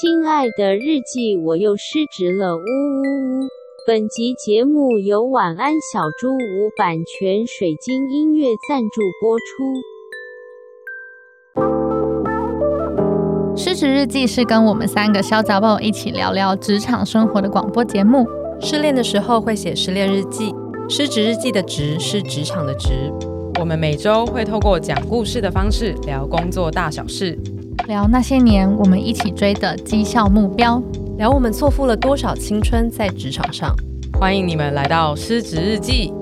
亲爱的日记，我又失职了，呜呜呜！本集节目由晚安小猪屋版权水晶音乐赞助播出。失职日记是跟我们三个小杂宝一起聊聊职场生活的广播节目。失恋的时候会写失恋日记，失职日记的职是职场的职。我们每周会透过讲故事的方式聊工作大小事。聊那些年我们一起追的绩效目标，聊我们错付了多少青春在职场上。欢迎你们来到失职日记。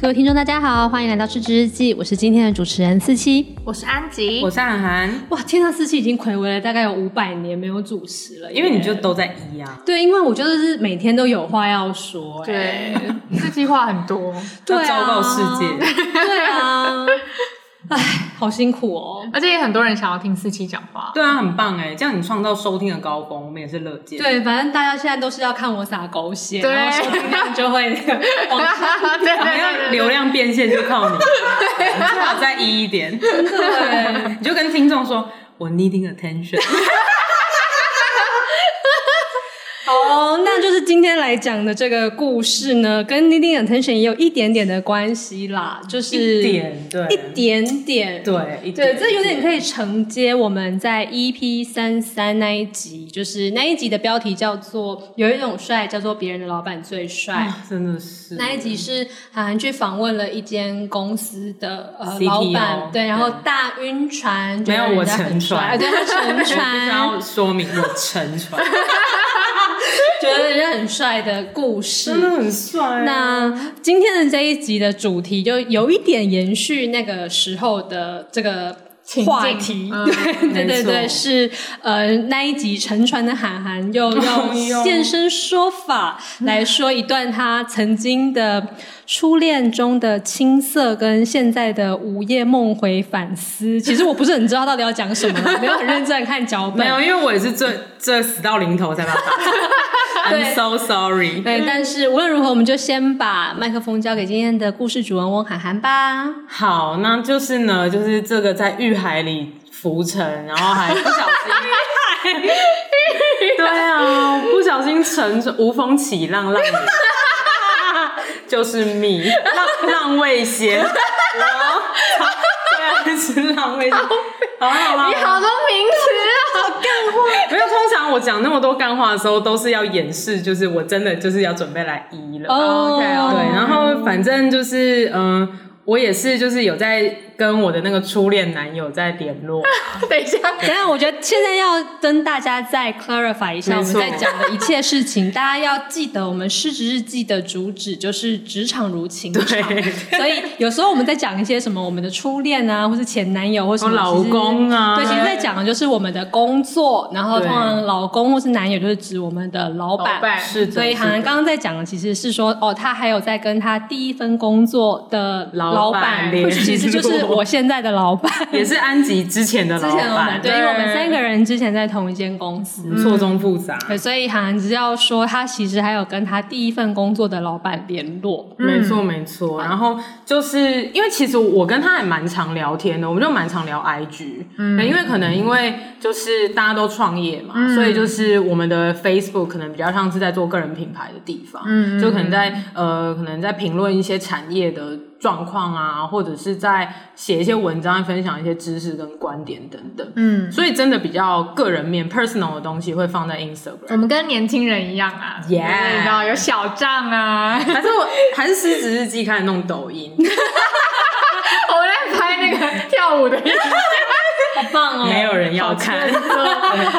各位听众，大家好，欢迎来到失职日记。我是今天的主持人四七，我是安吉，我是韩寒。哇，天上，四七已经暌违了大概有五百年没有主持了，因为你就都在一啊。对，因为我就是每天都有话要说。对，四七话很多，对啊，要昭告世界。对啊。唉，好辛苦哦，而且也很多人想要听四期讲话。对啊，很棒哎，这样你创造收听的高峰，我们也是乐见。对，反正大家现在都是要看我撒狗血，对，然后收听量就会 往上。对，要流量变现就靠你。对，你最好再一一点。对，你就跟听众说，我 needing attention。好，那就是今天来讲的这个故事呢，跟 needing attention 也有一点点的关系啦，就是一点，对，一点点，对，对，这有点可以承接我们在 EP 三三那一集，就是那一集的标题叫做“有一种帅叫做别人的老板最帅”，啊，真的是。那一集是韩寒去访问了一间公司的呃 CTO, 老板，对，然后大晕船，没有我沉船，对，他沉船，要说明我沉船。觉得人家很帅的故事，真的很帅啊。那今天的这一集的主题就有一点延续那个时候的这个话题，嗯、对对对对，是呃那一集沉船的韩寒又用。现身说法，来说一段他曾经的初恋中的青涩跟现在的午夜梦回反思。其实我不是很知道到底要讲什么，没有很认真看脚本，没有，因为我也是最这死到临头才把。I'm so sorry。对，但是无论如何，我们就先把麦克风交给今天的故事主人翁涵涵吧。好，那就是呢，就是这个在欲海里浮沉，然后还不小心 对啊，不小心沉无风起浪浪，就是 me 浪浪味仙，我对啊，是浪味仙。好好好，你好多名词啊，好干话。没有，通常我讲那么多干话的时候，都是要掩饰，就是我真的就是要准备来移了。Oh, OK，对，然后反正就是嗯。呃我也是，就是有在跟我的那个初恋男友在联络。等一下，等一下，我觉得现在要跟大家再 clarify 一下我们在讲的一切事情。大家要记得，我们失职日记的主旨就是职场如情场。对。所以有时候我们在讲一些什么，我们的初恋啊，或是前男友，或是老公啊，对，其实在讲的就是我们的工作。然后通常老公或是男友就是指我们的老板。老板是的。所以涵涵刚刚在讲的其实是说，哦，他还有在跟他第一份工作的老。老板，或许其实就是我现在的老板，也是安吉之前的老板。对，因为我们三个人之前在同一间公司，错综复杂。对，所以涵涵只要说他其实还有跟他第一份工作的老板联络。没错，没错。然后就是因为其实我跟他还蛮常聊天的，我们就蛮常聊 IG。嗯，因为可能因为就是大家都创业嘛，所以就是我们的 Facebook 可能比较像是在做个人品牌的地方。嗯，就可能在呃，可能在评论一些产业的。状况啊，或者是在写一些文章，分享一些知识跟观点等等。嗯，所以真的比较个人面 personal 的东西会放在 Instagram。我们跟年轻人一样啊，Yeah，你知道有小账啊，还是我还是失职日记开始弄抖音。我们在拍那个跳舞的。好棒哦！没有人要看，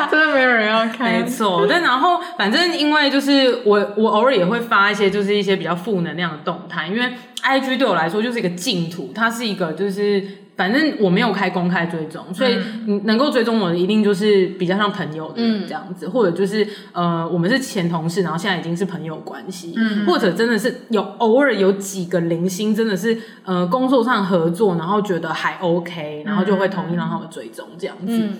真的没有人要看。没错，但然后反正因为就是我我偶尔也会发一些就是一些比较负能量的动态，因为 IG 对我来说就是一个净土，它是一个就是。反正我没有开公开追踪，所以你能够追踪我的一定就是比较像朋友的人这样子，嗯、或者就是呃，我们是前同事，然后现在已经是朋友关系，嗯、或者真的是有偶尔有几个零星，真的是呃工作上合作，然后觉得还 OK，然后就会同意让他们追踪这样子。嗯、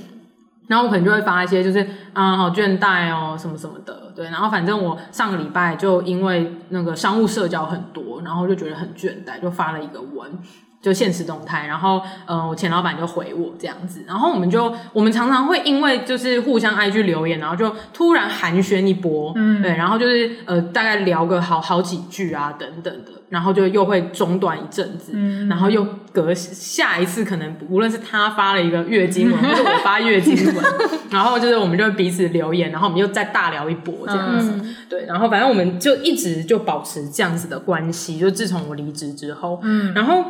然后我可能就会发一些就是啊、好倦怠哦什么什么的，对。然后反正我上个礼拜就因为那个商务社交很多，然后就觉得很倦怠，就发了一个文。就现实动态，然后呃，我前老板就回我这样子，然后我们就我们常常会因为就是互相 IG 留言，然后就突然寒暄一波，嗯，对，然后就是呃大概聊个好好几句啊等等的，然后就又会中断一阵子，嗯，然后又隔下一次可能无论是他发了一个月经文，或者我发月经文，然后就是我们就彼此留言，然后我们又再大聊一波这样子，嗯，对，然后反正我们就一直就保持这样子的关系，就自从我离职之后，嗯，然后。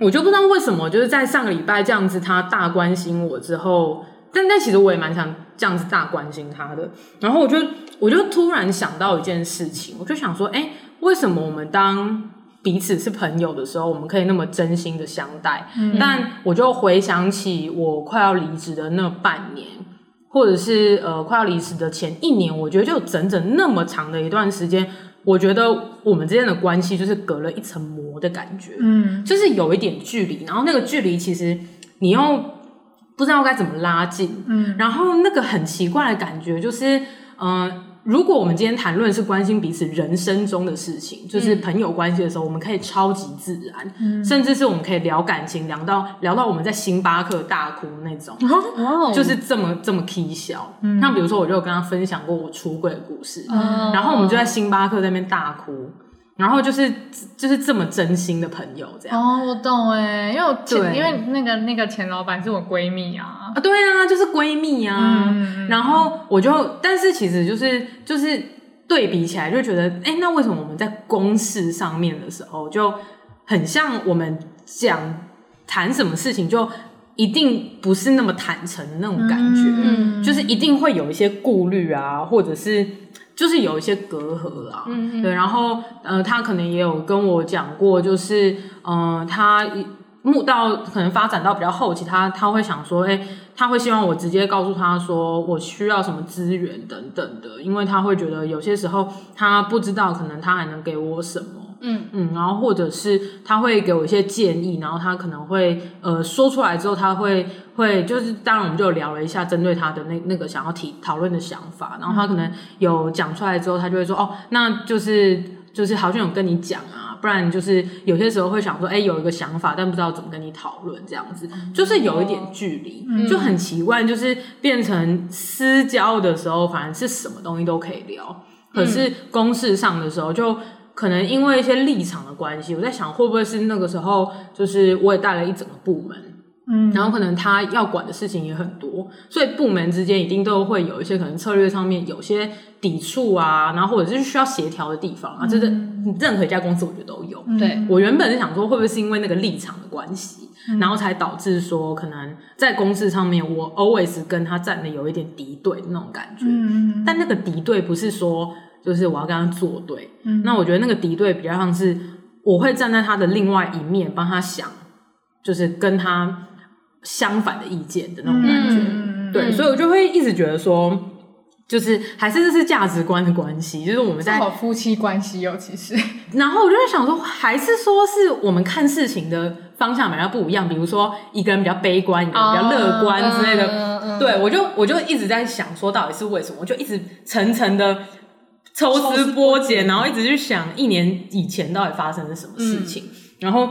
我就不知道为什么，就是在上个礼拜这样子，他大关心我之后，但但其实我也蛮想这样子大关心他的。然后我就我就突然想到一件事情，我就想说，哎，为什么我们当彼此是朋友的时候，我们可以那么真心的相待？嗯。但我就回想起我快要离职的那半年，或者是呃快要离职的前一年，我觉得就整整那么长的一段时间。我觉得我们之间的关系就是隔了一层膜的感觉，嗯，就是有一点距离，然后那个距离其实你又不知道该怎么拉近，嗯，然后那个很奇怪的感觉就是，嗯、呃。如果我们今天谈论是关心彼此人生中的事情，就是朋友关系的时候，我们可以超级自然，嗯，甚至是我们可以聊感情，聊到聊到我们在星巴克大哭那种，哦，就是这么这么 k 笑。嗯，像比如说，我就有跟他分享过我出轨的故事，嗯，然后我们就在星巴克在那边大哭。然后就是就是这么真心的朋友这样哦，我懂哎，因为我前因为那个那个前老板是我闺蜜啊啊，对啊，就是闺蜜啊。嗯、然后我就，但是其实就是就是对比起来就觉得，哎，那为什么我们在公事上面的时候就很像我们讲谈什么事情就一定不是那么坦诚的那种感觉，嗯，就是一定会有一些顾虑啊，或者是。就是有一些隔阂啦，嗯、对，然后呃，他可能也有跟我讲过，就是嗯、呃，他目到可能发展到比较后期，他他会想说，哎，他会希望我直接告诉他说我需要什么资源等等的，因为他会觉得有些时候他不知道，可能他还能给我什么。嗯。嗯，然后或者是他会给我一些建议，然后他可能会呃说出来之后，他会会就是当然我们就聊了一下针对他的那那个想要提讨论的想法，然后他可能有讲出来之后，他就会说哦，那就是就是好像有跟你讲啊，不然就是有些时候会想说，哎，有一个想法，但不知道怎么跟你讨论，这样子就是有一点距离，就很奇怪，就是变成私交的时候，反正是什么东西都可以聊，可是公事上的时候就。可能因为一些立场的关系，我在想会不会是那个时候，就是我也带了一整个部门，嗯，然后可能他要管的事情也很多，所以部门之间一定都会有一些可能策略上面有些抵触啊，然后或者是需要协调的地方啊，这、是、任何一家公司我觉得都有。对、嗯、我原本是想说，会不会是因为那个立场的关系，嗯、然后才导致说可能在公司上面我 always 跟他站的有一点敌对的那种感觉，嗯，但那个敌对不是说。就是我要跟他作对，嗯，那我觉得那个敌对比较像是我会站在他的另外一面帮他想，就是跟他相反的意见的那种感觉，嗯、对，所以我就会一直觉得说，就是还是这是价值观的关系，就是我们在好夫妻关系哦，其实，然后我就在想说，还是说是我们看事情的方向比较不一样，比如说一个人比较悲观，一个人比较乐观之类的，嗯嗯、对我就我就一直在想说，到底是为什么？我就一直层层的。抽丝剥茧，然后一直去想一年以前到底发生了什么事情，嗯、然后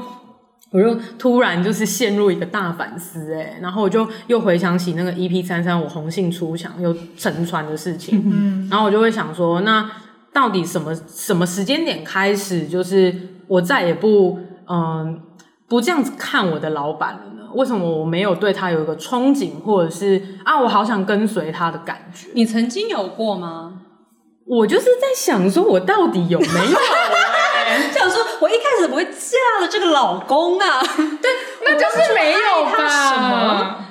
我就突然就是陷入一个大反思，哎，然后我就又回想起那个 EP 三三我红杏出墙又沉船的事情，嗯，然后我就会想说，那到底什么什么时间点开始，就是我再也不嗯不这样子看我的老板了呢？为什么我没有对他有一个憧憬，或者是啊，我好想跟随他的感觉？你曾经有过吗？我就是在想说，我到底有没有、欸？想说，我一开始怎么会嫁了这个老公啊？对，那就是没有吧？什么？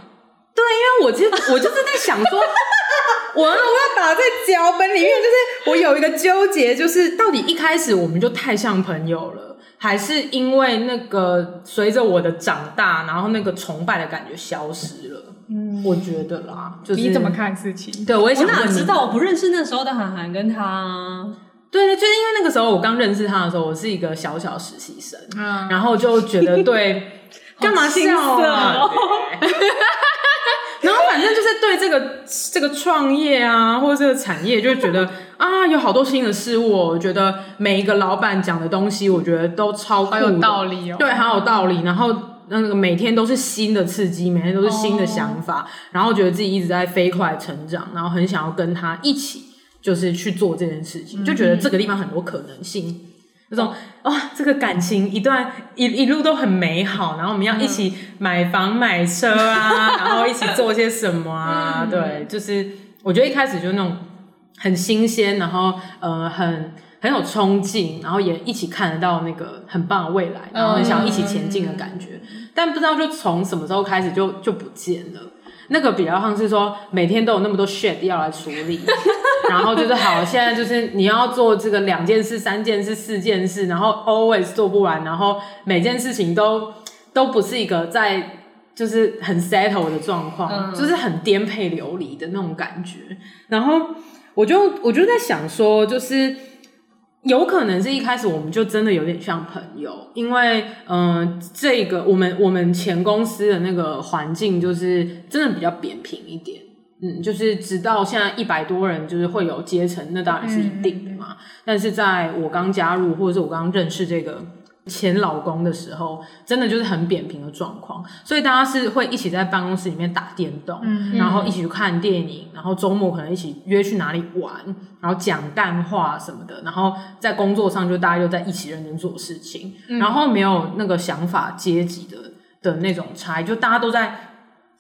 对，因为我就我就是在想说，我我要打在脚本里面，就是我有一个纠结，就是到底一开始我们就太像朋友了，还是因为那个随着我的长大，然后那个崇拜的感觉消失了？嗯，我觉得啦，就是你怎么看事情？对，我也想问你。我哪知道？我不认识那时候的韩寒跟他、啊。对，就是因为那个时候我刚认识他的时候，我是一个小小实习生，嗯，然后就觉得对，干嘛笑啊？然后反正正就是对这个这个创业啊，或者这个产业，就觉得啊，有好多新的事物。我觉得每一个老板讲的东西，我觉得都超酷，有道理哦。对，很有道理。然后那个每天都是新的刺激，每天都是新的想法，哦、然后觉得自己一直在飞快成长，然后很想要跟他一起，就是去做这件事情，就觉得这个地方很多可能性。那种哇、哦，这个感情一段一一路都很美好，然后我们要一起买房买车啊，然后一起做些什么啊？对，就是我觉得一开始就那种很新鲜，然后呃很很有冲劲，然后也一起看得到那个很棒的未来，然后很想一起前进的感觉。但不知道就从什么时候开始就就不见了。那个比较像是说每天都有那么多 shit 要来处理。然后就是好，现在就是你要做这个两件事、三件事、四件事，然后 always 做不完，然后每件事情都都不是一个在就是很 settle 的状况，嗯、就是很颠沛流离的那种感觉。然后我就我就在想说，就是有可能是一开始我们就真的有点像朋友，因为嗯、呃，这个我们我们前公司的那个环境就是真的比较扁平一点。嗯，就是直到现在一百多人，就是会有阶层，那当然是一定的嘛。嗯、但是在我刚加入，或者是我刚认识这个前老公的时候，真的就是很扁平的状况。所以大家是会一起在办公室里面打电动，嗯、然后一起去看电影，然后周末可能一起约去哪里玩，然后讲淡话什么的。然后在工作上就大家就在一起认真做事情，嗯、然后没有那个想法阶级的的那种差异，就大家都在。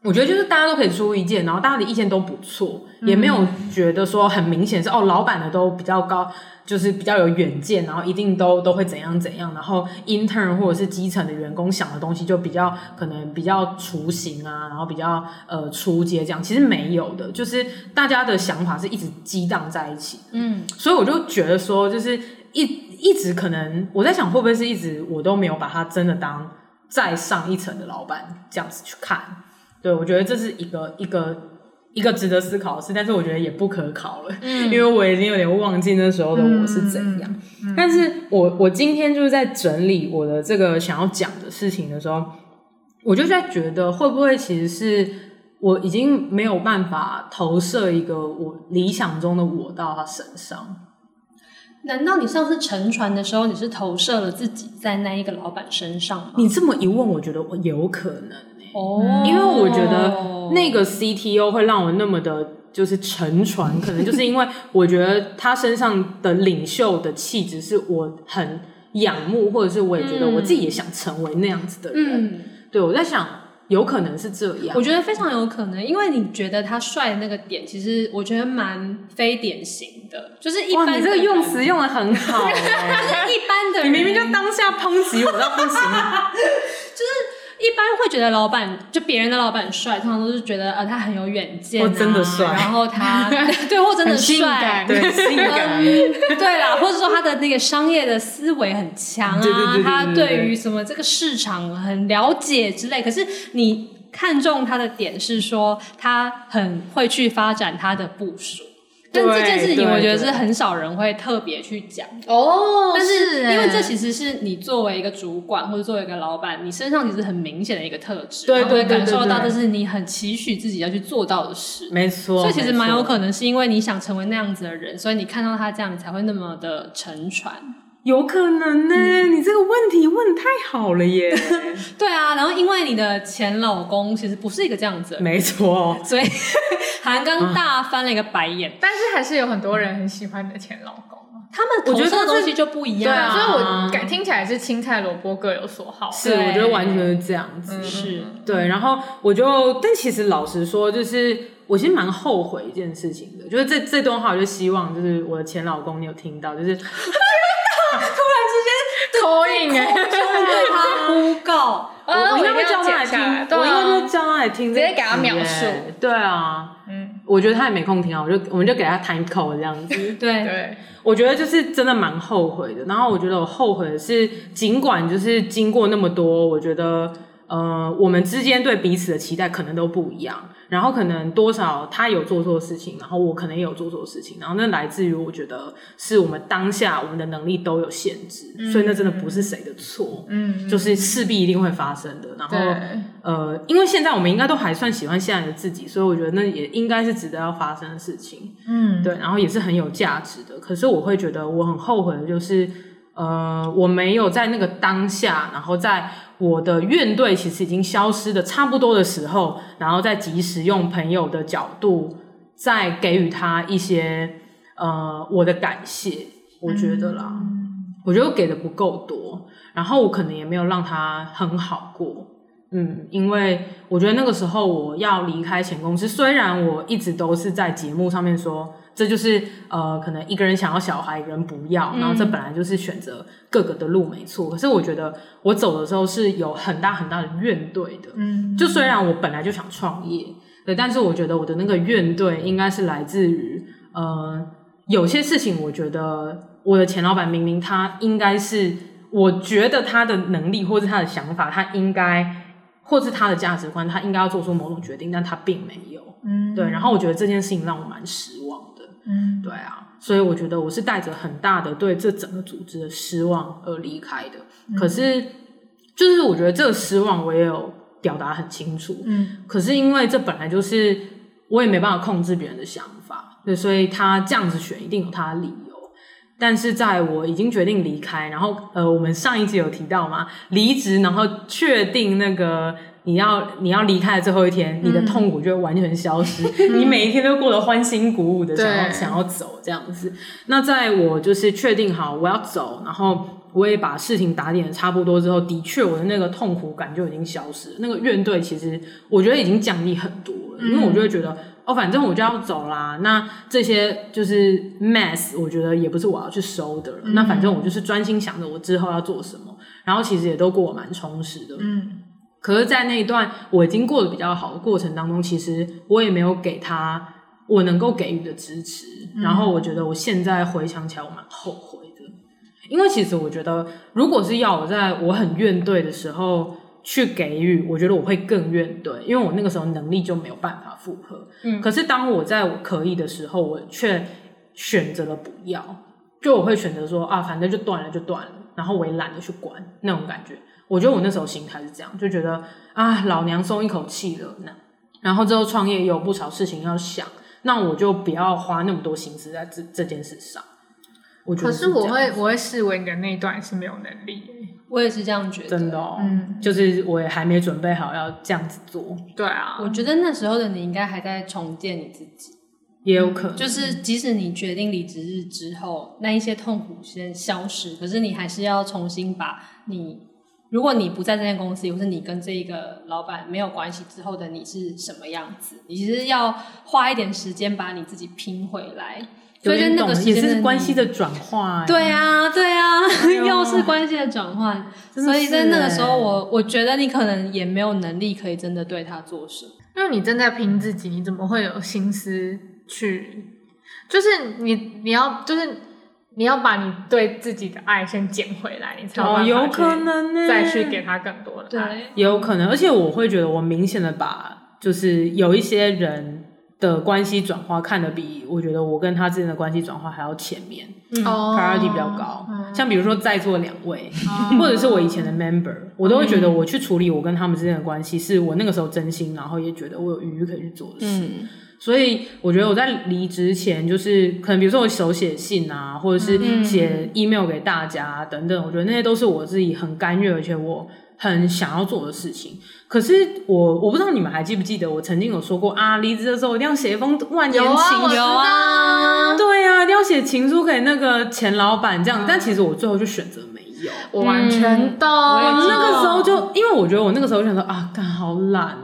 我觉得就是大家都可以出意见，然后大家的意见都不错，也没有觉得说很明显是哦，老板的都比较高，就是比较有远见，然后一定都都会怎样怎样，然后 intern 或者是基层的员工想的东西就比较可能比较雏形啊，然后比较呃初阶这样，其实没有的，就是大家的想法是一直激荡在一起，嗯，所以我就觉得说，就是一一直可能我在想会不会是一直我都没有把他真的当再上一层的老板这样子去看。对，我觉得这是一个一个一个值得思考的事，但是我觉得也不可考了，嗯、因为我已经有点忘记那时候的我是怎样。嗯嗯、但是我我今天就是在整理我的这个想要讲的事情的时候，我就在觉得会不会其实是我已经没有办法投射一个我理想中的我到他身上？难道你上次沉船的时候，你是投射了自己在那一个老板身上吗？你这么一问，我觉得我有可能。哦，因为我觉得那个 CTO 会让我那么的，就是沉船，可能就是因为我觉得他身上的领袖的气质是我很仰慕，或者是我也觉得我自己也想成为那样子的人。嗯，对，我在想，有可能是这样。我觉得非常有可能，因为你觉得他帅的那个点，其实我觉得蛮非典型的，就是一般。你这个用词用的很好，欸，就是一般的人。你明明就当下抨击我到不行，就是。一般会觉得老板就别人的老板帅，通常都是觉得呃他很有远见、啊，真的帅，然后他 对或真的帅，对性感，对啦，或者说他的那个商业的思维很强啊，对对对对对，他对于什么这个市场很了解之类。可是你看中他的点是说他很会去发展他的部属。但这件事情，我觉得是很少人会特别去讲哦。但是，因为这其实是你作为一个主管或者作为一个老板，你身上其实很明显的一个特质，对对，感受到这是你很期许自己要去做到的事。没错，所以其实蛮有可能是因为你想成为那样子的人，所以你看到他这样，你才会那么的沉船。有可能呢，你这个问题问得太好了耶。对啊，然后因为你的前老公其实不是一个这样子的，没错，所以。韩刚大翻了一个白眼，但是还是有很多人很喜欢你的前老公。他们投射的东西就不一样，对啊，所以我感听起来是青菜萝卜各有所好。是，我觉得完全是这样子。是，对。然后我就，但其实老实说，就是我其实蛮后悔一件事情的，就是这这段话，我就希望就是我的前老公你有听到，就是 突然之间口音哎，对他呼告，我应该会叫他来听，我应该会叫他来听，直接给他描述。对啊。嗯我觉得他也没空听啊，我就我们就给他 time code 这样子。对 对，我觉得就是真的蛮后悔的。然后我觉得我后悔的是，尽管就是经过那么多，我觉得呃，我们之间对彼此的期待可能都不一样，然后可能多少他有做错事情，然后我可能也有做错事情，然后那来自于我觉得是我们当下我们的能力都有限制，嗯、所以那真的不是谁的错，嗯，就是势必一定会发生的。然后呃，因为现在我们应该都还算喜欢现在的自己，所以我觉得那也应该是值得要发生的事情，嗯，对，然后也是很有价值的。可是我会觉得我很后悔的就是，呃，我没有在那个当下，然后在。我的怨怼其实已经消失的差不多的时候，然后再及时用朋友的角度，再给予他一些呃我的感谢，我觉得啦，嗯、我觉得我给的不够多，然后我可能也没有让他很好过，嗯，因为我觉得那个时候我要离开前公司，虽然我一直都是在节目上面说。这就是呃，可能一个人想要小孩，一个人不要，然后这本来就是选择各个的路没错。可是我觉得我走的时候是有很大很大的怨怼的。嗯，就虽然我本来就想创业，对，但是我觉得我的那个怨怼应该是来自于呃，有些事情，我觉得我的前老板明明他应该是，我觉得他的能力或是他的想法，他应该或是他的价值观，他应该要做出某种决定，但他并没有。嗯，对，然后我觉得这件事情让我蛮失望。嗯，对啊，所以我觉得我是带着很大的对这整个组织的失望而离开的。嗯、可是，就是我觉得这个失望我也有表达很清楚。嗯，可是因为这本来就是我也没办法控制别人的想法，对，所以他这样子选一定有他的理由。但是在我已经决定离开，然后呃，我们上一集有提到嘛，离职，然后确定那个。你要你要离开的最后一天，你的痛苦就会完全消失，嗯、你每一天都过得欢欣鼓舞的想要想要走这样子。那在我就是确定好我要走，然后我也把事情打点的差不多之后，的确我的那个痛苦感就已经消失，那个怨怼其实我觉得已经降低很多了，嗯、因为我就会觉得哦，反正我就要走啦，那这些就是 mess，我觉得也不是我要去收的了。嗯、那反正我就是专心想着我之后要做什么，然后其实也都过得蛮充实的。嗯。可是，在那一段我已经过得比较好的过程当中，其实我也没有给他我能够给予的支持。嗯、然后，我觉得我现在回想起来，我蛮后悔的。因为其实我觉得，如果是要我在我很怨怼的时候去给予，我觉得我会更怨怼，因为我那个时候能力就没有办法负荷。嗯。可是，当我在我可以的时候，我却选择了不要，就我会选择说啊，反正就断了就断了，然后我也懒得去管那种感觉。我觉得我那时候心态是这样，就觉得啊，老娘松一口气了。那然后之后创业也有不少事情要想，那我就不要花那么多心思在这这件事上。我觉得是，可是我会我会视为你的那一段是没有能力，我也是这样觉得。真的哦，嗯，就是我也还没准备好要这样子做。对啊，我觉得那时候的你应该还在重建你自己，也有可能。就是即使你决定离职日之后，那一些痛苦先消失，可是你还是要重新把你。如果你不在这间公司，或是你跟这一个老板没有关系之后的你是什么样子？你其实要花一点时间把你自己拼回来。所以就那个也是关系的转换。对啊，对啊，哎、又是关系的转换。所以在那个时候我，我我觉得你可能也没有能力可以真的对他做什么，因为你正在拼自己，你怎么会有心思去？就是你你要就是。你要把你对自己的爱先捡回来，你才哦，有可能呢，再去给他更多的爱。也，有可能，而且我会觉得，我明显的把就是有一些人的关系转化看得比我觉得我跟他之间的关系转化还要前面，嗯，priority 比较高。嗯，像比如说在座两位，嗯，或者是我以前的 member，嗯，我都会觉得我去处理我跟他们之间的关系，是我那个时候真心，然后也觉得我有余裕可以去做的事。嗯所以我觉得我在离职前，就是可能比如说我手写信啊，或者是写 email 给大家等等，我觉得那些都是我自己很甘愿，而且我很想要做的事情。可是我我不知道你们还记不记得，我曾经有说过啊，离职的时候一定要写一封万言情书，有啊，对啊，一定要写情书给那个前老板这样子。但其实我最后就选择没有，我完全懂。我那个时候就因为我觉得我那个时候就想说啊，干好懒。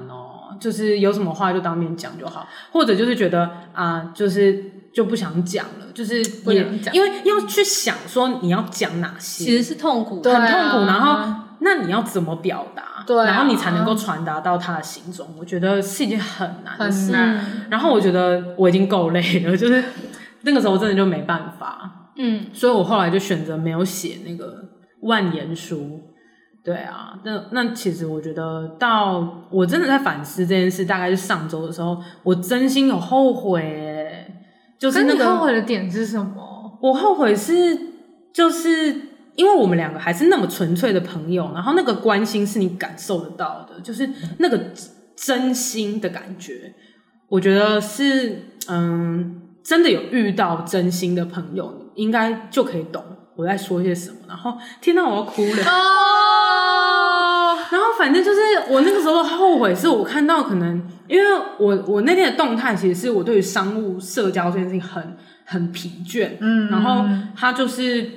就是有什么话就当面讲就好，或者就是觉得啊、呃，就是就不想讲了，就是也不能讲，因为要去想说你要讲哪些，其实是痛苦，很痛苦。然后那你要怎么表达？对，然后你才能够传达到他的心中。我觉得是一件很难的事。然后我觉得我已经够累了，就是 那个时候真的就没办法。嗯，所以我后来就选择没有写那个万言书。对啊，那那其实我觉得，到我真的在反思这件事，大概是上周的时候，我真心有后悔耶，就是那个后悔的点是什么？我后悔是就是因为我们两个还是那么纯粹的朋友，然后那个关心是你感受得到的，就是那个真心的感觉，我觉得是嗯，真的有遇到真心的朋友，应该就可以懂我在说些什么。然后天到，我要哭了。反正就是我那个时候的后悔，是我看到可能，因为我我那天的动态，其实是我对于商务社交这件事情很很疲倦，嗯，然后他就是。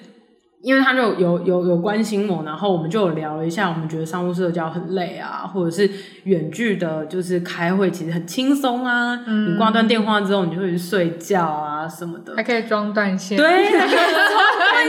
因为他就有有有关心我，然后我们就有聊了一下，我们觉得商务社交很累啊，或者是远距的，就是开会其实很轻松啊。嗯、你挂断电话之后，你就会去睡觉啊什么的，还可以装断线。对，尴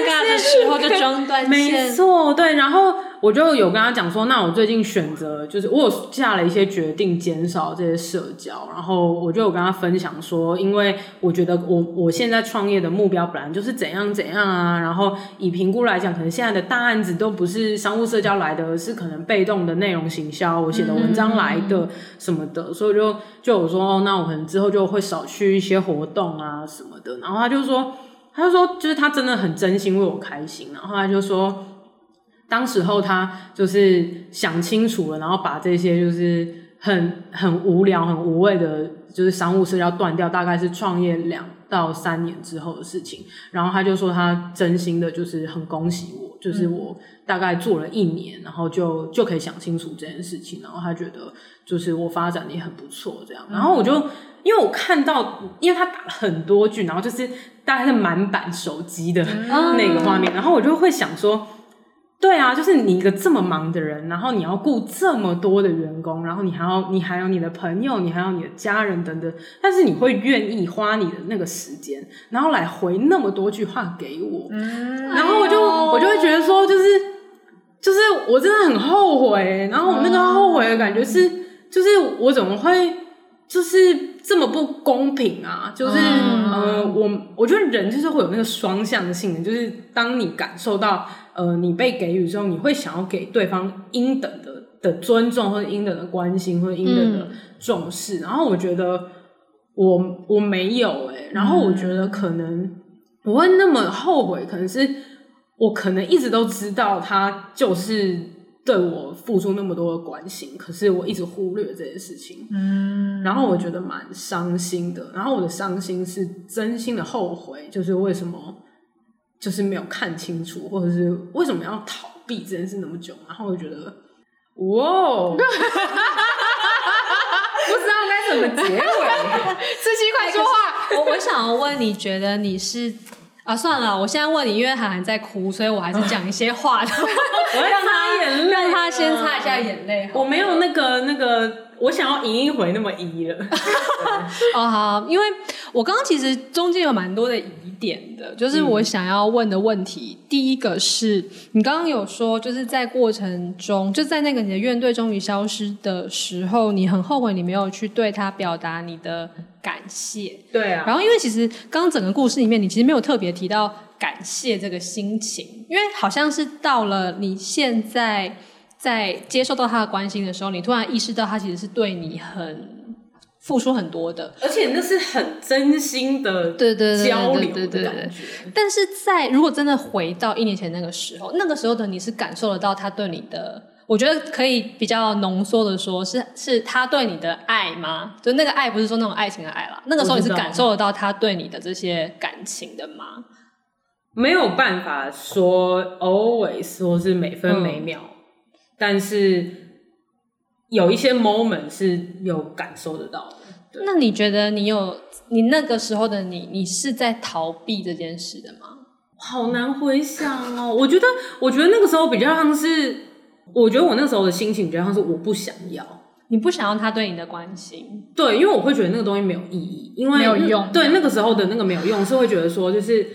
尬的时候就装断线。没错，对，然后。我就有跟他讲说，那我最近选择就是我下了一些决定，减少这些社交。然后我就有跟他分享说，因为我觉得我我现在创业的目标本来就是怎样怎样啊。然后以评估来讲，可能现在的大案子都不是商务社交来的，而是可能被动的内容行销，我写的文章来的什么的。所以就就有说，哦，那我可能之后就会少去一些活动啊什么的。然后他就说，他就说，就是他真的很真心为我开心。然后他就说。当时候他就是想清楚了，然后把这些就是很很无聊、很无谓的，就是商务社交断掉，大概是创业两到三年之后的事情。然后他就说他真心的，就是很恭喜我，就是我大概做了一年，然后就就可以想清楚这件事情。然后他觉得就是我发展的也很不错，这样。然后我就因为我看到，因为他打了很多句，然后就是大概是满版手机的那个画面，然后我就会想说。对啊，就是你一个这么忙的人，然后你要雇这么多的员工，然后你还要你还有你的朋友，你还有你的家人等等，但是你会愿意花你的那个时间，然后来回那么多句话给我，嗯、然后我就、哎、我就会觉得说，就是就是我真的很后悔，然后我那个后悔的感觉是，嗯、就是我怎么会就是这么不公平啊？就是、嗯、呃，我我觉得人就是会有那个双向的性的，就是当你感受到。呃，你被给予之后，你会想要给对方应等的的尊重，或者应等的关心，或者应等的重视。嗯、然后我觉得我我没有诶、欸，然后我觉得可能不会那么后悔，可能是我可能一直都知道他就是对我付出那么多的关心，可是我一直忽略这件事情。嗯，然后我觉得蛮伤心的。然后我的伤心是真心的后悔，就是为什么。就是没有看清楚，或者是为什么要逃避这件事那么久，然后我觉得，哇，不知道该怎么结尾。司机快说话，我我想要问，你觉得你是啊？算了，我现在问你，因为涵涵在哭，所以我还是讲一些话的。我要擦眼泪，让他先擦一下眼泪。我没有那个那个，我想要赢一回那么一了。哦，好，因为我刚刚其实中间有蛮多的疑。点的，就是我想要问的问题。嗯、第一个是你刚刚有说，就是在过程中，就在那个你的怨队终于消失的时候，你很后悔你没有去对他表达你的感谢。对啊。然后，因为其实刚刚整个故事里面，你其实没有特别提到感谢这个心情，因为好像是到了你现在在接受到他的关心的时候，你突然意识到他其实是对你很。付出很多的，而且那是很真心的，对对交流的感觉。但是在如果真的回到一年前那个时候，那个时候的你是感受得到他对你的，我觉得可以比较浓缩的说，是是他对你的爱吗？就那个爱不是说那种爱情的爱啦，那个时候你是感受得到他对你的这些感情的吗？没有办法说 always 说是每分每秒，嗯、但是。有一些 moment 是有感受得到的。那你觉得你有你那个时候的你，你是在逃避这件事的吗？好难回想哦。我觉得，我觉得那个时候比较像是，我觉得我那时候的心情比较像是我不想要，你不想要他对你的关心。对，因为我会觉得那个东西没有意义，因为没有用。对，那个时候的那个没有用，是会觉得说，就是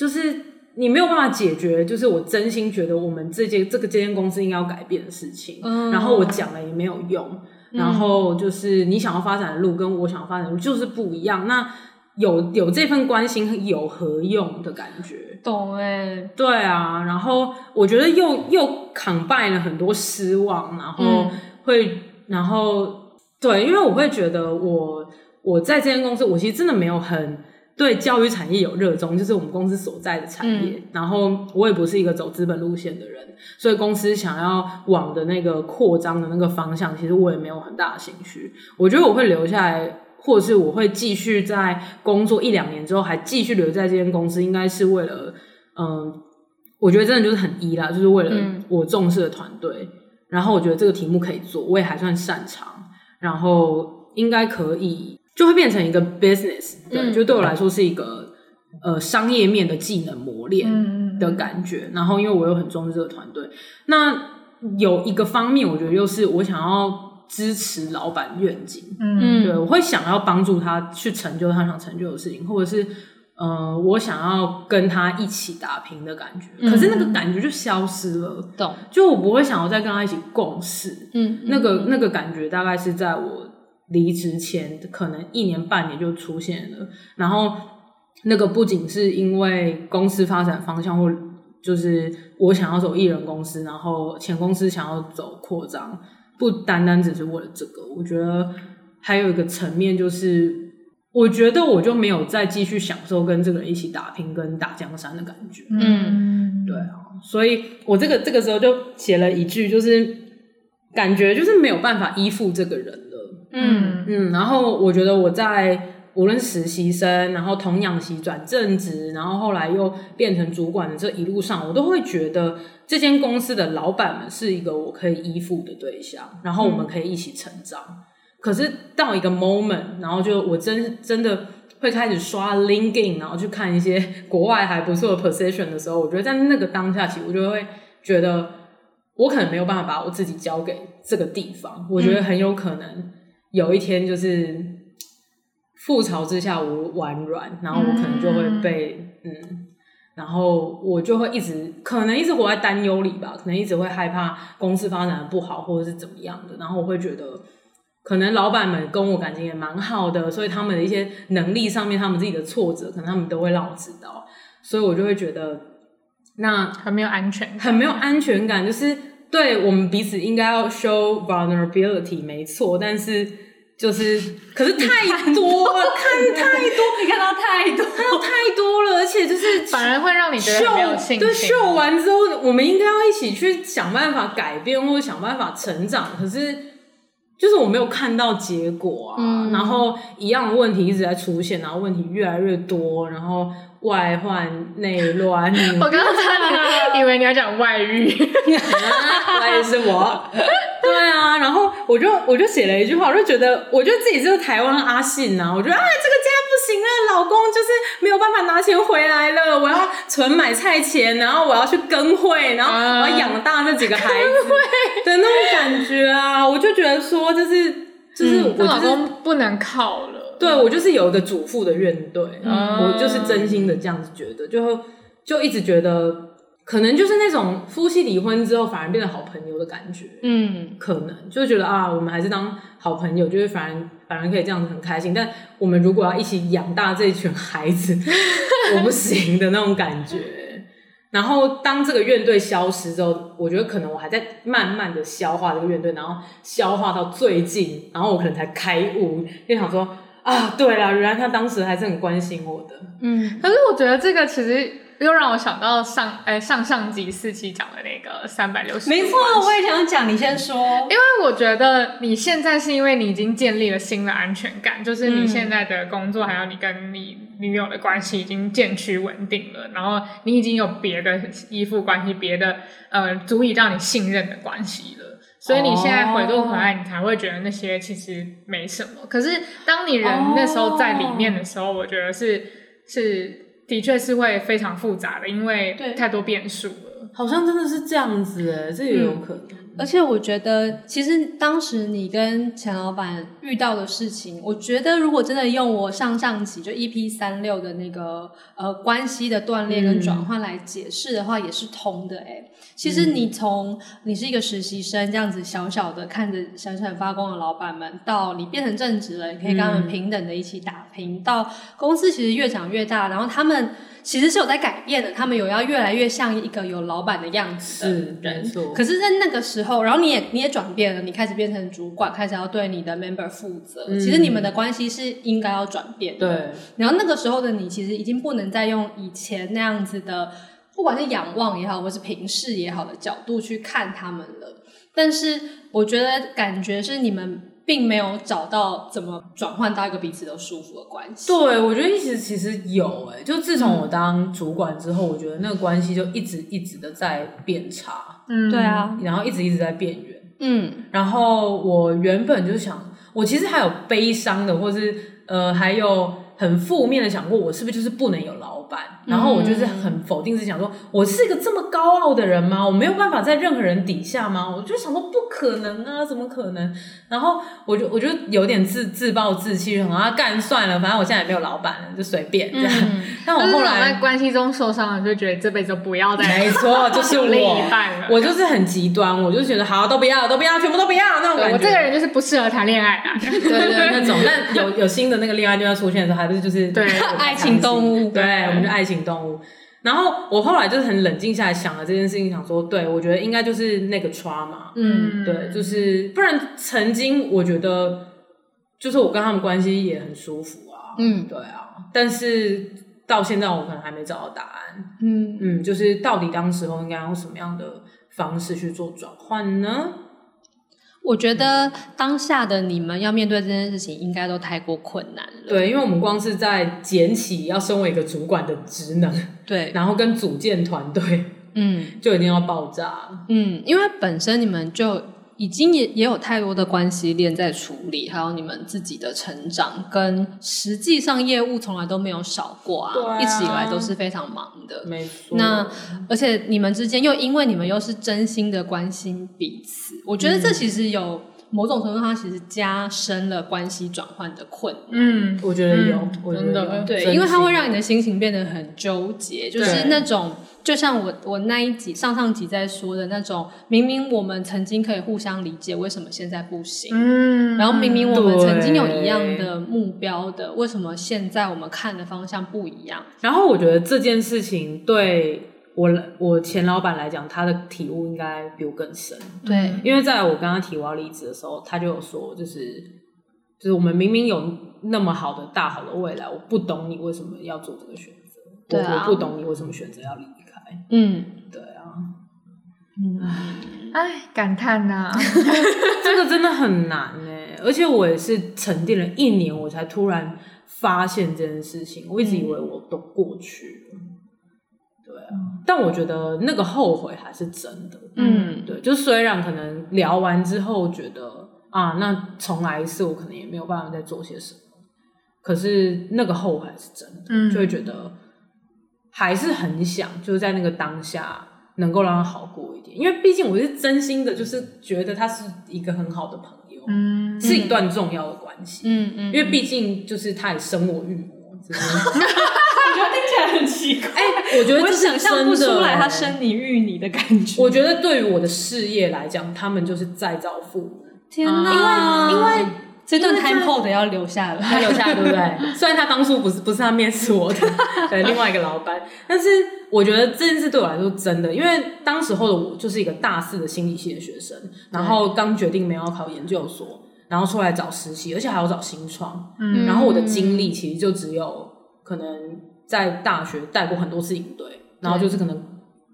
就是。你没有办法解决，就是我真心觉得我们这间这个这间公司应该要改变的事情。嗯，然后我讲了也没有用。然后就是你想要发展的路跟我想要发展的路就是不一样。那有有这份关心有何用的感觉？懂哎、欸，对啊，然后我觉得又又 combine 了很多失望，然后会，嗯、然后对，因为我会觉得我我在这间公司，我其实真的没有很对教育产业有热衷，就是我们公司所在的产业。嗯、然后我也不是一个走资本路线的人，所以公司想要往的那个扩张的那个方向，其实我也没有很大的兴趣。我觉得我会留下来。或者是我会继续在工作一两年之后还继续留在这间公司，应该是为了，嗯、呃，我觉得真的就是很依啦，就是为了我重视的团队。嗯、然后我觉得这个题目可以做，我也还算擅长，然后应该可以，就会变成一个 business，对，嗯、就对我来说是一个呃商业面的技能磨练的感觉。嗯、然后因为我又很重视这个团队，那有一个方面，我觉得又是我想要。支持老板愿景，嗯，对，我会想要帮助他去成就他想成就的事情，或者是，呃，我想要跟他一起打拼的感觉。嗯、可是那个感觉就消失了，懂？就我不会想要再跟他一起共事，嗯，那个那个感觉大概是在我离职前，可能一年半年就出现了。然后那个不仅是因为公司发展方向，或就是我想要走艺人公司，然后前公司想要走扩张。不单单只是为了这个，我觉得还有一个层面就是，我觉得我就没有再继续享受跟这个人一起打拼跟打江山的感觉。嗯，对啊，所以我这个这个时候就写了一句，就是感觉就是没有办法依附这个人了。嗯嗯，然后我觉得我在。无论实习生，然后童养媳转正职，然后后来又变成主管的这一路上，我都会觉得这间公司的老板们是一个我可以依附的对象，然后我们可以一起成长。嗯、可是到一个 moment，然后就我真真的会开始刷 LinkedIn，然后去看一些 国外还不错的 position 的时候，我觉得在那个当下其实，我就会觉得我可能没有办法把我自己交给这个地方，我觉得很有可能有一天就是。覆巢之下无完卵，然后我可能就会被嗯，嗯，然后我就会一直可能一直活在担忧里吧，可能一直会害怕公司发展的不好或者是怎么样的，然后我会觉得可能老板们跟我感情也蛮好的，所以他们的一些能力上面，他们自己的挫折，可能他们都会让我知道，所以我就会觉得那很没有安全，很没有安全感，就是对我们彼此应该要 show vulnerability 没错，但是。就是，可是太多了，看太多，你看到太多，看到太多了，而且就是反而会让你觉得没有信心。对，秀完之后，我们应该要一起去想办法改变，或者想办法成长。可是，就是我没有看到结果啊。嗯、然后一样的问题一直在出现，然后问题越来越多，然后外患内乱。我刚刚差点以为你要讲外遇，外遇是我。对啊，然后我就我就写了一句话，我就觉得，我觉得自己就是台湾阿信呐、啊。我觉得啊，这个家不行了，老公就是没有办法拿钱回来了，我要存买菜钱，然后我要去耕会，然后我要养大那几个孩子 的那种感觉啊，我就觉得说，就是就是我、就是嗯、老公不能靠了。对，我就是有一个祖父的怨怼，嗯、我就是真心的这样子觉得，就就一直觉得。可能就是那种夫妻离婚之后反而变成好朋友的感觉，嗯，可能就觉得啊，我们还是当好朋友，就是反而反而可以这样子很开心。但我们如果要一起养大这一群孩子，我不行的那种感觉。然后当这个怨队消失之后，我觉得可能我还在慢慢的消化这个怨队，然后消化到最近，然后我可能才开悟，就想说啊，对了，原来他当时还是很关心我的，嗯。可是我觉得这个其实。又让我想到上哎、欸、上上集四期讲的那个三百六十，没错，我也想讲，你先说。因为我觉得你现在是因为你已经建立了新的安全感，就是你现在的工作，还有你跟你女友的关系已经渐趋稳定了，然后你已经有别的依附关系，别的呃足以让你信任的关系了，所以你现在回过头来，你才会觉得那些其实没什么。可是当你人那时候在里面的时候，我觉得是是。的确是会非常复杂的，因为太多变数了。好像真的是这样子诶，这也有可能。嗯而且我觉得，其实当时你跟钱老板遇到的事情，我觉得如果真的用我上上集就 EP 三六的那个呃关系的断裂跟转换来解释的话，也是通的。哎，其实你从你是一个实习生这样子小小的看着闪闪发光的老板们，到你变成正职了，你可以跟他们平等的一起打拼，到公司其实越长越大，然后他们。其实是有在改变的，他们有要越来越像一个有老板的样子的人。是，可是，在那个时候，然后你也你也转变了，你开始变成主管，开始要对你的 member 负责。嗯、其实你们的关系是应该要转变的。对。然后那个时候的你，其实已经不能再用以前那样子的，不管是仰望也好，或是平视也好的角度去看他们了。但是，我觉得感觉是你们。并没有找到怎么转换到一个彼此都舒服的关系。对，我觉得一直其实有诶、欸，就自从我当主管之后，嗯、我觉得那个关系就一直一直的在变差。嗯，对啊，然后一直一直在变远。嗯，然后我原本就想，我其实还有悲伤的，或是呃，还有很负面的想过，我是不是就是不能有老然后我就是很否定是，想说我是一个这么高傲的人吗？我没有办法在任何人底下吗？我就想说不可能啊，怎么可能？然后我就我就有点自自暴自弃，然后干算了，反正我现在也没有老板了，就随便这样。嗯、但我后来在关系中受伤了，就觉得这辈子都不要再没错，就是我另一半了。我就是很极端，我就觉得好都不要，都不要，全部都不要那种感觉。我这个人就是不适合谈恋爱啊，对对对，那种。但有有新的那个恋爱就要出现的时候，还不是就是对爱情动物，对，我们就爱情。动物，然后我后来就是很冷静下来想了这件事情，想说，对，我觉得应该就是那个 trauma，嗯，对，就是不然曾经我觉得就是我跟他们关系也很舒服啊，嗯，对啊，但是到现在我可能还没找到答案，嗯。嗯，就是到底当时候应该用什么样的方式去做转换呢？我觉得当下的你们要面对这件事情，应该都太过困难了。对，因为我们光是在捡起要身为一个主管的职能，对，然后跟组建团队，嗯，就一定要爆炸。嗯，因为本身你们就。已经也也有太多的关系链在处理，还有你们自己的成长，跟实际上业务从来都没有少过啊，啊一直以来都是非常忙的。没错。那而且你们之间又因为你们又是真心的关心彼此，我觉得这其实有某种程度上其实加深了关系转换的困难。嗯，我觉得有，嗯、我觉得有。对，因为它会让你的心情变得很纠结，就是那种。就像我我那一集上上集在说的那种，明明我们曾经可以互相理解，为什么现在不行？嗯，然后明明我们曾经有一样的目标的，为什么现在我们看的方向不一样？然后我觉得这件事情对我我前老板来讲，他的体悟应该比我更深。对，因为在我刚刚提我要离职的时候，他就有说，就是就是我们明明有那么好的大好的未来，我不懂你为什么要做这个选择。对啊，我不懂你为什么选择要离开。嗯，对啊，嗯，哎，感叹呐、啊，这个真的很难哎，而且我也是沉淀了一年，我才突然发现这件事情。我一直以为我都过去了，嗯、对啊，但我觉得那个后悔还是真的。嗯，对，就虽然可能聊完之后觉得啊，那重来一次，我可能也没有办法再做些什么，可是那个后悔还是真的，嗯，就会觉得。还是很想，就是在那个当下能够让他好过一点，因为毕竟我是真心的，就是觉得他是一个很好的朋友，嗯，是一段重要的关系，嗯嗯，因为毕竟就是他也生我育我，真的，我觉得听起来很奇怪，哎、欸，我觉得我想象不出来他生你育你的感觉。我觉得对于我的事业来讲，他们就是再造父母，天哪，因为因为。这段 time code 要留下了，要留下来，对不对？虽然他当初不是不是他面试我的，对，另外一个老板，但是我觉得这件事对我来说真的，因为当时候的我就是一个大四的心理系的学生，然后刚决定没有要考研究所，然后出来找实习，而且还要找新创，嗯，然后我的经历其实就只有可能在大学带过很多次营队，然后就是可能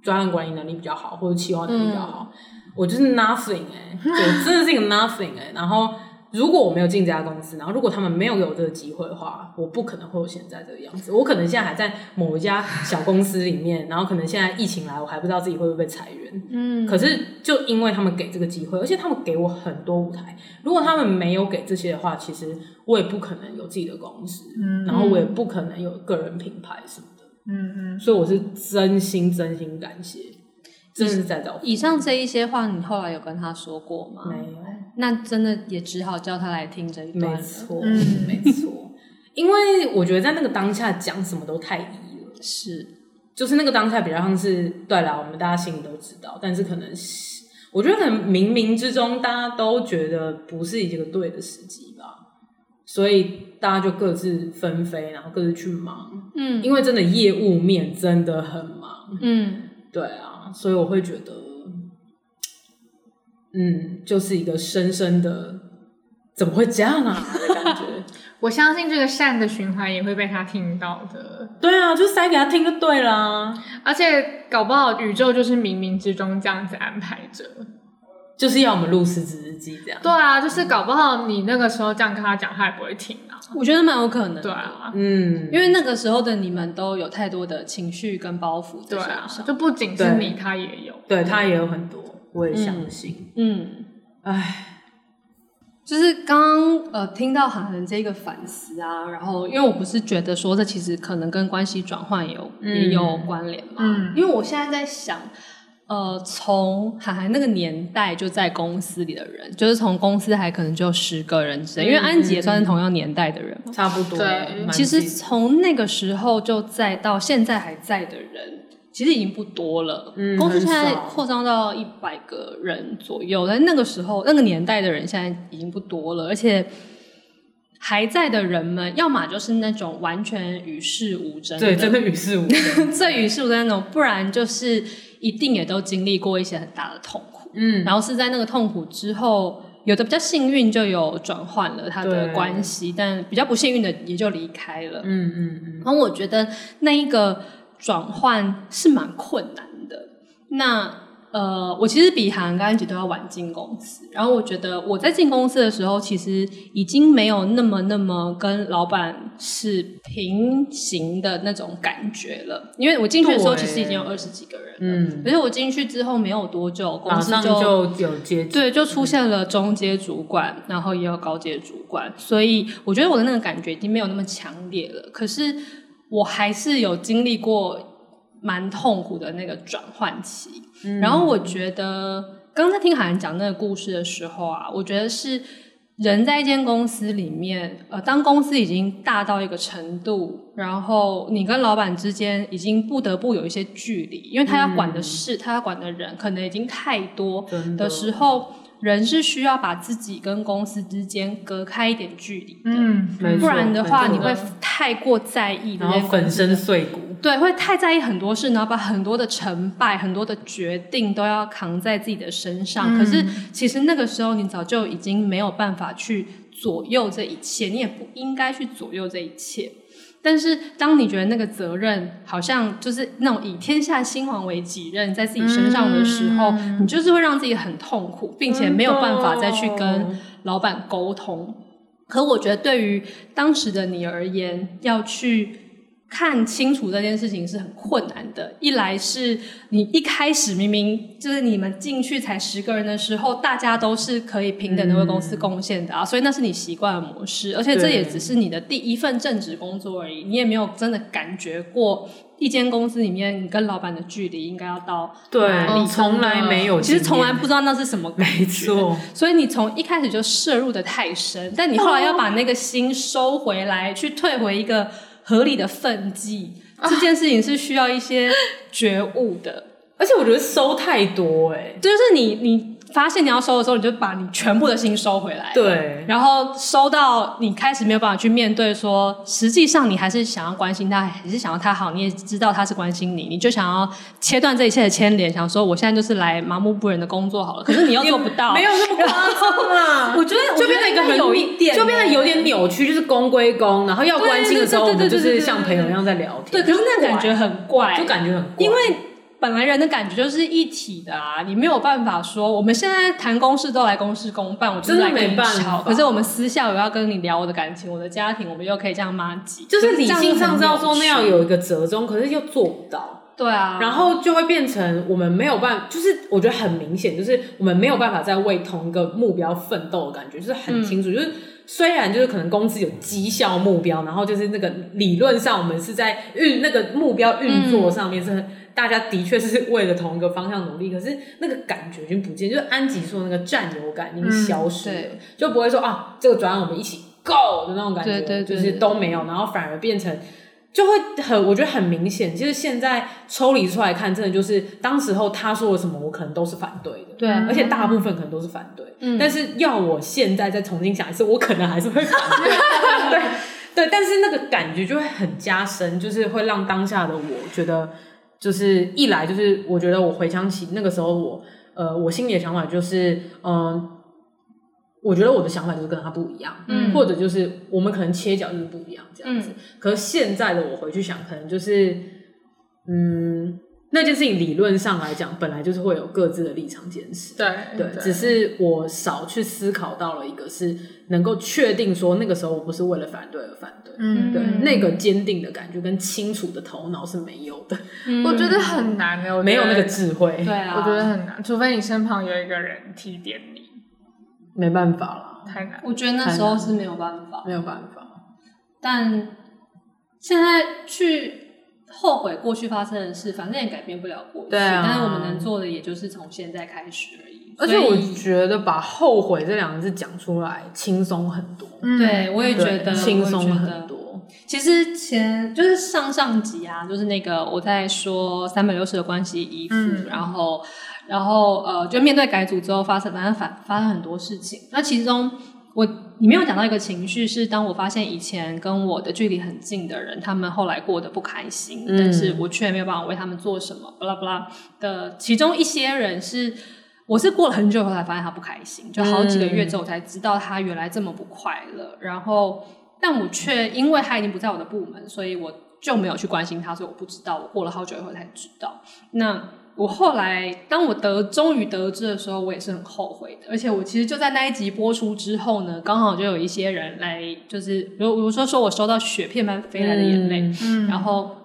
专案管理能力比较好，或者企划能力比较好，嗯、我就是 nothing 哎、欸，对，真的是一个 nothing 哎、欸，然后。如果我没有进这家公司，然后如果他们没有给我这个机会的话，我不可能会有现在这个样子。我可能现在还在某一家小公司里面，然后可能现在疫情来，我还不知道自己会不会被裁员。嗯，可是就因为他们给这个机会，而且他们给我很多舞台。如果他们没有给这些的话，其实我也不可能有自己的公司，嗯，然后我也不可能有个人品牌什么的。嗯嗯，所以我是真心真心感谢。真的是在找。以上这一些话，你后来有跟他说过吗？没有，那真的也只好叫他来听这一段。没错，嗯，没错。因为我觉得在那个当下讲什么都太易了，是，就是那个当下比较像是对啦，我们大家心里都知道，但是可能是我觉得可能冥冥之中大家都觉得不是一个对的时机吧，所以大家就各自纷飞，然后各自去忙，嗯，因为真的业务面真的很忙，嗯，对啊，所以我会觉得，嗯，就是一个深深的怎么会这样啊 的感觉。我相信这个善的循环也会被他听到的。对啊，就塞给他听就对了。而且搞不好宇宙就是冥冥之中这样子安排着，就是要我们录失职日记这样。对啊，就是搞不好你那个时候这样跟他讲，他也不会听啊。我觉得蛮有可能。对啊，嗯，因为那个时候的你们都有太多的情绪跟包袱在身上。对啊，就不仅是你，他也有。对，他也有很多，我也相信。嗯，哎。就是刚刚呃听到韩寒这个反思啊，然后因为我不是觉得说这其实可能跟关系转换有、嗯、也有关联嘛，嗯，因为我现在在想，呃，从韩寒那个年代就在公司里的人，就是从公司还可能就十个人之类，嗯、因为安吉也算是同样年代的人，差不多。对，其实从那个时候就在到现在还在的人。其实已经不多了，嗯，公司现在扩张到一百个人左右，但那个时候那个年代的人现在已经不多了，而且还在的人们，要么就是那种完全与世无争，对，真的与世无争，最与世无争那种，不然就是一定也都经历过一些很大的痛苦，嗯，然后是在那个痛苦之后，有的比较幸运就有转换了他的关系，但比较不幸运的也就离开了，嗯嗯嗯，然后我觉得那一个。转换是蛮困难的。那呃，我其实比韩寒跟安吉都要晚进公司。然后我觉得我在进公司的时候，其实已经没有那么那么跟老板是平行的那种感觉了。因为我进去的时候，其实已经有二十几个人了。嗯。而且我进去之后没有多久，公司就就有阶对，就出现了中阶主管，然后也有高阶主管。所以我觉得我的那个感觉已经没有那么强烈了。可是。我还是有经历过蛮痛苦的那个转换期，嗯、然后我觉得刚才听海兰讲那个故事的时候啊，我觉得是人在一间公司里面，呃，当公司已经大到一个程度，然后你跟老板之间已经不得不有一些距离，因为他要管的事，嗯、他要管的人可能已经太多的时候。人是需要把自己跟公司之间隔开一点距离的，嗯，不然的话你会太过在意，然后粉身碎骨，对，会太在意很多事，然后把很多的成败、很多的决定都要扛在自己的身上。嗯，可是其实那个时候你早就已经没有办法去左右这一切，你也不应该去左右这一切。但是，当你觉得那个责任好像就是那种以天下兴亡为己任在自己身上的时候，你就是会让自己很痛苦，并且没有办法再去跟老板沟通。可我觉得，对于当时的你而言，要去。看清楚这件事情是很困难的。一来是你一开始明明就是你们进去才十个人的时候，大家都是可以平等的为公司贡献的啊，嗯、所以那是你习惯的模式。而且这也只是你的第一份正职工作而已，你也没有真的感觉过一间公司里面你跟老板的距离应该要到。对，你从来没有，其实从来不知道那是什么感觉。没错，所以你从一开始就摄入的太深，但你后来要把那个心收回来，去退回一个。合理的分际，这件事情是需要一些觉悟的，而且我觉得收太多哎、欸，就是你你。发现你要收的时候，你就把你全部的心收回来。对，然后收到你开始没有办法去面对说，说实际上你还是想要关心他，还是想要他好，你也知道他是关心你，你就想要切断这一切的牵连，想说我现在就是来麻木不仁的工作好了。可是你又做不到，没有那么夸张啊！我觉得就变得一个很有一点，就变得有点扭曲，就是公归公，然后要关心的时候，我们就是像朋友一样在聊天。对，可是那感觉很怪，就感觉很怪，因为。本来人的感觉就是一体的啊，你没有办法说我们现在谈公事都来公事公办，我就是来跟你吵。可是我们私下我要跟你聊我的感情，我的家庭，我们又可以这样麻吉。就是理性上知道说那样有一个折中，可是又做不到。对啊，然后就会变成我们没有办法，就是我觉得很明显，就是我们没有办法在为同一个目标奋斗的感觉，就是很清楚，嗯、就是虽然就是可能公司有绩效目标，然后就是那个理论上我们是在运那个目标运作上面是很、嗯、大家的确是为了同一个方向努力，可是那个感觉已经不见，就是安吉说那个占有感已经消失了，嗯、就不会说啊这个专案我们一起 go 的那种感觉，对对对对就是都没有，然后反而变成。就会很，我觉得很明显。其实现在抽离出来看，真的就是当时候他说了什么，我可能都是反对的。对，而且大部分可能都是反对。嗯，但是要我现在再重新想一次，我可能还是会反对。对对，但是那个感觉就会很加深，就是会让当下的我觉得，就是一来就是我觉得我回想起那个时候我，呃，我心里的想法就是，嗯、呃。我觉得我的想法就是跟他不一样，嗯，或者就是我们可能切角就是不一样这样子。嗯、可是现在的我回去想，可能就是，嗯，那件事情理论上来讲，本来就是会有各自的立场坚持，对对，只是我少去思考到了一个是能够确定说那个时候我不是为了反对而反对，嗯，对，那个坚定的感觉跟清楚的头脑是没有的，嗯、我觉得很难的，没有那个智慧，对啊，我觉得很难，除非你身旁有一个人提点你。没办法了，太难。我觉得那时候是没有办法，没有办法。但现在去后悔过去发生的事，反正也改变不了过去。对啊。但是我们能做的，也就是从现在开始而已。而且我觉得把“后悔”这两个字讲出来，轻松很多。嗯、对，我也觉得轻松很多。其实前就是上上集啊，就是那个我在说三百六十的关系依附，嗯、然后。然后呃，就面对改组之后发生，反正反发生很多事情。那其中我你没有讲到一个情绪，是当我发现以前跟我的距离很近的人，他们后来过得不开心，嗯、但是我却没有办法为他们做什么，巴拉巴拉的。其中一些人是，我是过了很久以后才发现他不开心，就好几个月之后才知道他原来这么不快乐。嗯、然后，但我却因为他已经不在我的部门，所以我就没有去关心他，所以我不知道。我过了好久以后才知道。那。我后来，当我得终于得知的时候，我也是很后悔的。而且我其实就在那一集播出之后呢，刚好就有一些人来，就是比如比如说说我收到雪片般飞来的眼泪，嗯，然后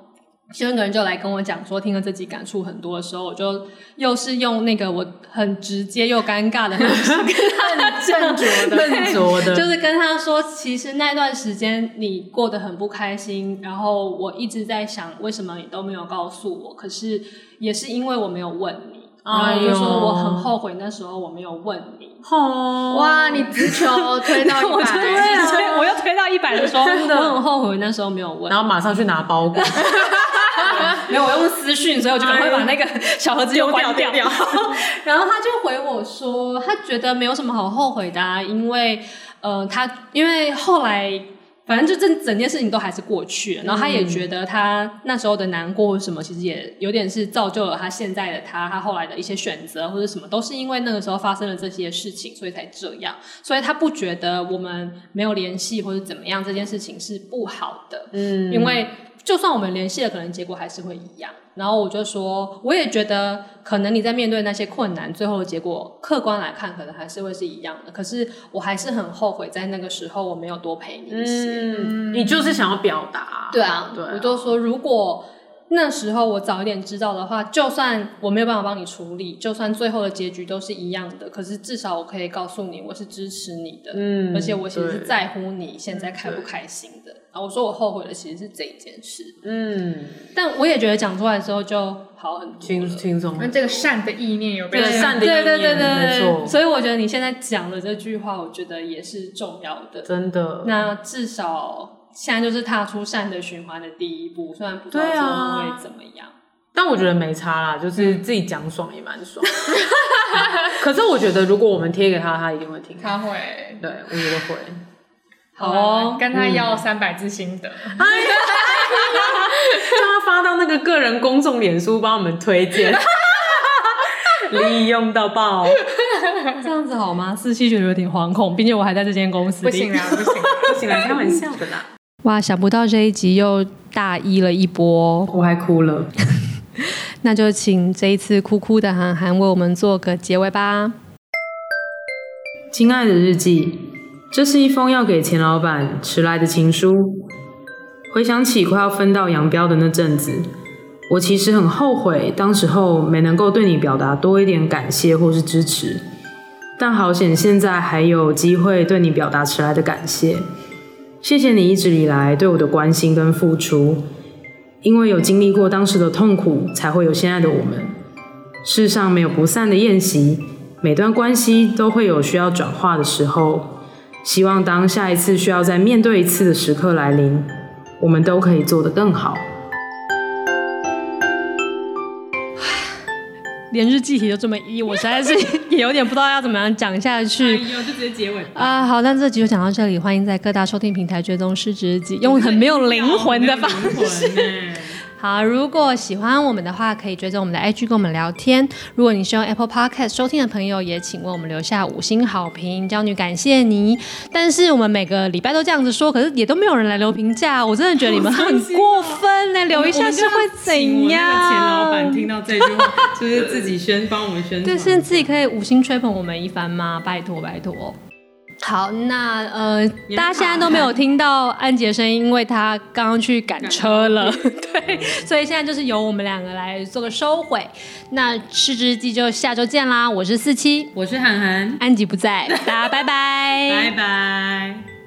其中一个人就来跟我讲说，听了这集感触很多的时候，我就又是用那个我很直接又尴尬的方式跟他很正着的，斟酌的，就是跟他说，其实那段时间你过得很不开心，然后我一直在想，为什么你都没有告诉我？可是。也是因为我没有问你，然后就说我很后悔那时候我没有问你。哦，哇，你直球 推到一百，对啊我又推到一百的时候，我很后悔那时候没有问。然后马上去拿包裹，没有，我用私讯，所以我就赶快把那个小盒子又关掉。然后他就回我说，他觉得没有什么好后悔的啊，因为呃，他因为后来。反正就这整件事情都还是过去了，然后他也觉得他那时候的难过或什么，其实也有点是造就了他现在的他，他后来的一些选择或者什么，都是因为那个时候发生了这些事情，所以才这样。所以他不觉得我们没有联系或者怎么样，这件事情是不好的。嗯，因为。就算我们联系了，可能结果还是会一样。然后我就说，我也觉得可能你在面对那些困难，最后的结果客观来看，可能还是会是一样的。可是我还是很后悔，在那个时候我没有多陪你一些。嗯，你就是想要表达。对啊，对啊，我就说如果。那时候我早一点知道的话，就算我没有办法帮你处理，就算最后的结局都是一样的，可是至少我可以告诉你，我是支持你的，嗯，而且我其实是在乎你现在开不开心的。啊，我说我后悔的其实是这一件事，嗯，但我也觉得讲出来之后就好很多，轻轻松。那这个善的意念有被善的意念，对对对对，没错。所以我觉得你现在讲的这句话，我觉得也是重要的，真的。那至少。现在就是踏出善的循环的第一步，虽然不知道之后会怎么样，啊，但我觉得没差啦，就是自己讲爽也蛮爽。可是我觉得如果我们贴给他，他一定会听。他会，对，我觉得会。好哦，跟他要三百字心得，叫他发到那个个人公众脸书帮我们推荐，利用到爆。这样子好吗？四七觉得有点惶恐，并且我还在这间公司里。不行啊，不行，不行来开玩笑的啦。哇，想不到这一集又大一了一波，我还哭了。那就请这一次哭哭的韩寒为我们做个结尾吧。亲爱的日记，这是一封要给钱老板迟来的情书。回想起快要分道扬镳的那阵子。我其实很后悔，当时候没能够对你表达多一点感谢或是支持。但好险现在还有机会对你表达迟来的感谢。谢谢你一直以来对我的关心跟付出，因为有经历过当时的痛苦，才会有现在的我们。世上没有不散的宴席，每段关系都会有需要转化的时候。希望当下一次需要再面对一次的时刻来临，我们都可以做得更好。连日记题都这么一，我实在是 也有点不知道要怎么样讲下去。哎呦，就直接结尾啊！好，那这集就讲到这里，欢迎在各大收听平台追踪失职日记，用很没有灵魂的方式。好，如果喜欢我们的话，可以追踪我们的 IG 跟我们聊天。如果你是用 Apple Podcast 收听的朋友，也请为我们留下五星好评，娇女感谢你。但是我们每个礼拜都这样子说，可是也都没有人来留评价，我真的觉得你们很过分呢、欸。留一下是会怎样？前老板听到这句话，就是自己宣帮我们宣传，对，是自己可以五星吹捧我们一番吗？拜托，拜托。好，那呃，大家现在都没有听到安吉的声音，因为他刚刚去赶车了，对，所以现在就是由我们两个来做个收尾。那失职日记就下周见啦！我是四七，我是涵涵，安吉不在，大家拜拜，拜拜。